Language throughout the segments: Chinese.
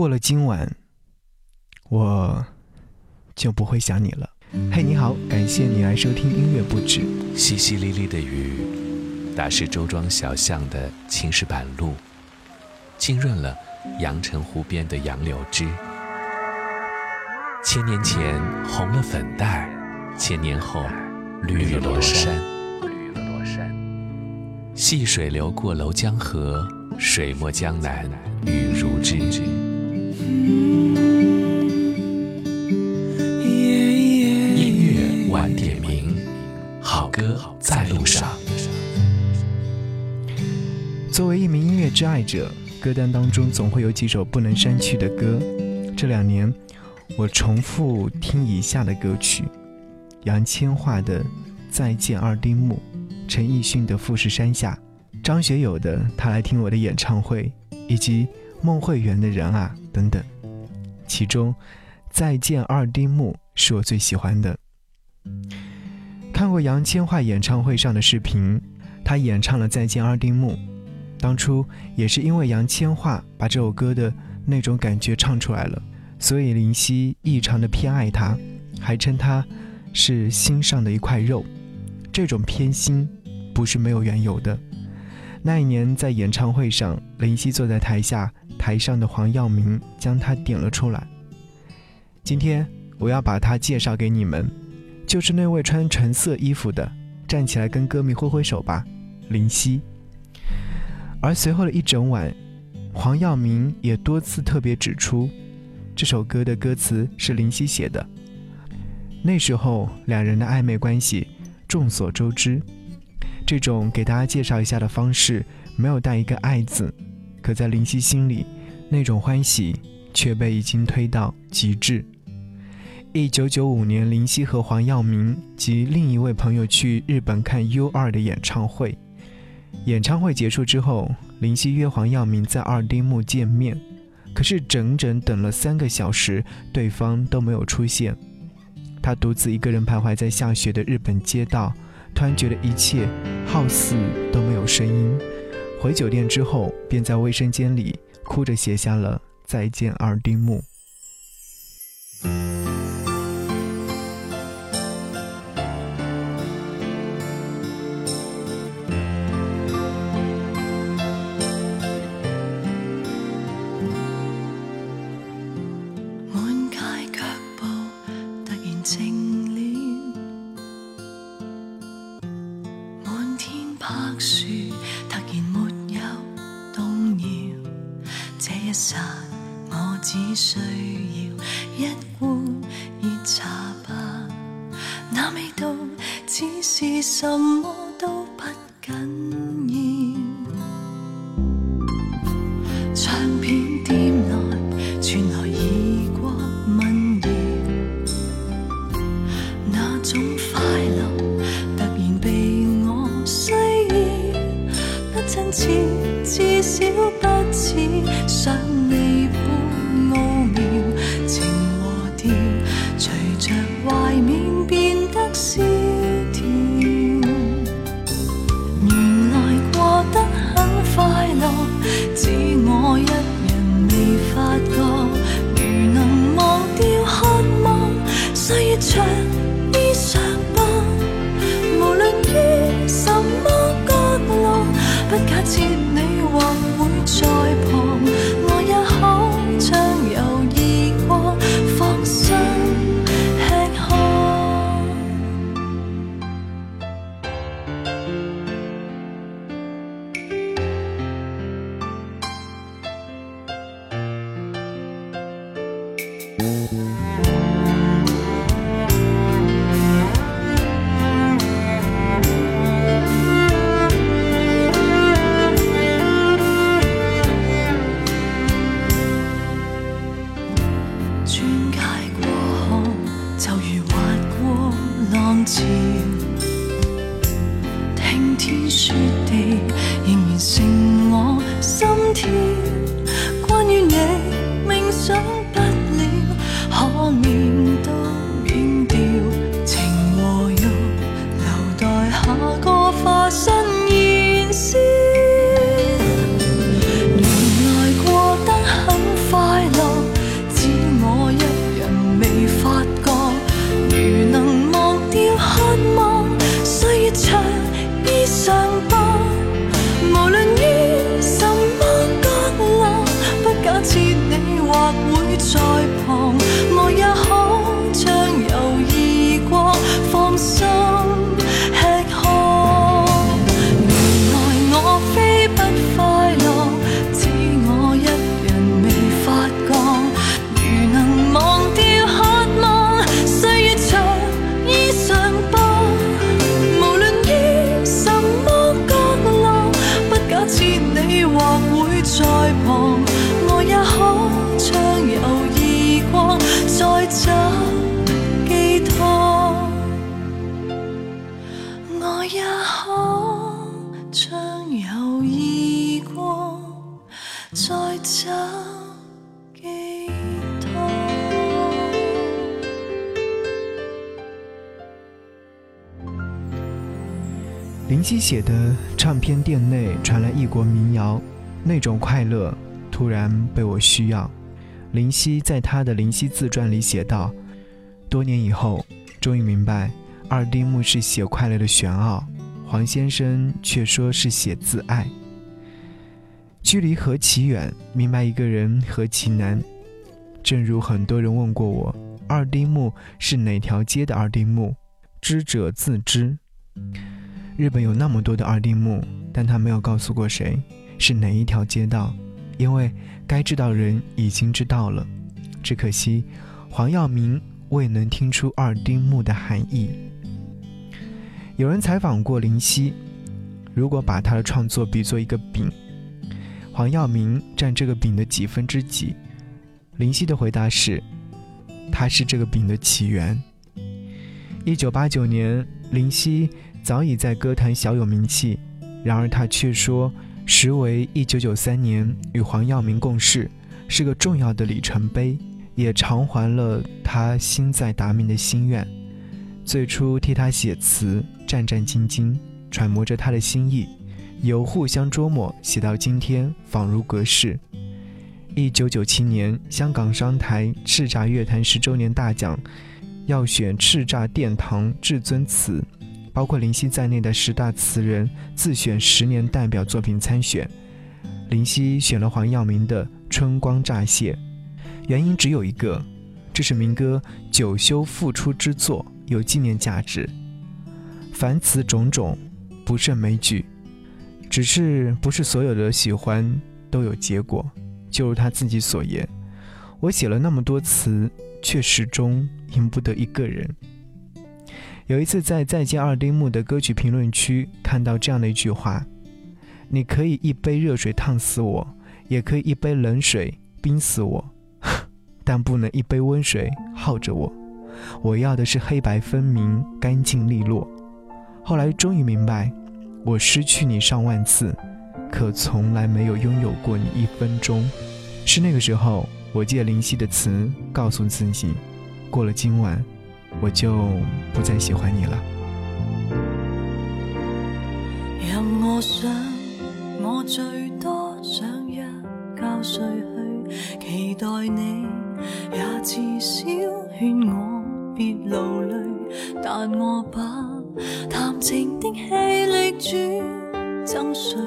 过了今晚，我就不会想你了。嘿，你好，感谢你来收听音乐不止。淅淅沥沥的雨，打湿周庄小巷的青石板路，浸润了阳澄湖边的杨柳枝。千年前红了粉黛，千年后绿了罗衫。绿了罗衫。细水流过楼江河，水没江南雨如织。挚爱者，歌单当中总会有几首不能删去的歌。这两年，我重复听以下的歌曲：杨千嬅的《再见二丁目》，陈奕迅的《富士山下》，张学友的《他来听我的演唱会》，以及孟慧圆的人啊等等。其中，《再见二丁目》是我最喜欢的。看过杨千嬅演唱会上的视频，她演唱了《再见二丁目》。当初也是因为杨千嬅把这首歌的那种感觉唱出来了，所以林夕异常的偏爱她，还称她是心上的一块肉。这种偏心不是没有缘由的。那一年在演唱会上，林夕坐在台下，台上的黄耀明将她点了出来。今天我要把她介绍给你们。就是那位穿橙色衣服的，站起来跟歌迷挥挥手吧，林夕。而随后的一整晚，黄耀明也多次特别指出，这首歌的歌词是林夕写的。那时候两人的暧昧关系众所周知，这种给大家介绍一下的方式没有带一个爱字，可在林夕心里，那种欢喜却被已经推到极致。一九九五年，林夕和黄耀明及另一位朋友去日本看 U 二的演唱会。演唱会结束之后，林夕约黄耀明在二丁目见面，可是整整等了三个小时，对方都没有出现。他独自一个人徘徊在下雪的日本街道，突然觉得一切好似都没有声音。回酒店之后，便在卫生间里哭着写下了“再见二丁目”。只需要一碗热茶吧，那味道似是什么？也可暢遊異國，再找寄託。林夕写的唱片店内传来异国民谣，那种快乐突然被我需要。林夕在他的《林夕自传》里写道：“多年以后，终于明白二丁目是写快乐的玄奥，黄先生却说是写自爱。距离何其远，明白一个人何其难。正如很多人问过我，二丁目是哪条街的二丁目？知者自知。”日本有那么多的二丁目，但他没有告诉过谁是哪一条街道，因为该知道人已经知道了。只可惜黄耀明未能听出二丁目的含义。有人采访过林夕，如果把他的创作比作一个饼，黄耀明占这个饼的几分之几？林夕的回答是：他是这个饼的起源。一九八九年，林夕。早已在歌坛小有名气，然而他却说，实为1993年与黄耀明共事，是个重要的里程碑，也偿还了他心在达明的心愿。最初替他写词，战战兢兢，揣摩着他的心意，由互相琢磨，写到今天仿如隔世。1997年，香港商台叱咤乐坛十周年大奖，要选叱咤殿堂至尊词。包括林夕在内的十大词人自选十年代表作品参选，林夕选了黄耀明的《春光乍泄》，原因只有一个，这是民歌九修复出之作，有纪念价值。凡此种种，不胜枚举。只是不是所有的喜欢都有结果，就如他自己所言：“我写了那么多词，却始终赢不得一个人。”有一次在《再见二丁目》的歌曲评论区看到这样的一句话：“你可以一杯热水烫死我，也可以一杯冷水冰死我，但不能一杯温水耗着我。我要的是黑白分明、干净利落。”后来终于明白，我失去你上万次，可从来没有拥有过你一分钟。是那个时候，我借林夕的词告诉自己：过了今晚。我就不再喜欢你了。任我想，我最多想一觉睡去，期待你也至少劝我别流泪。但我把谈情的气力转赠谁？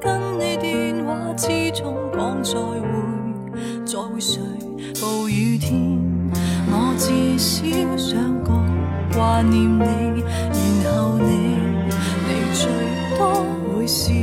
跟你电话之中讲再会，再会谁？暴雨天。我至少想过挂念你，然后你，你最多会笑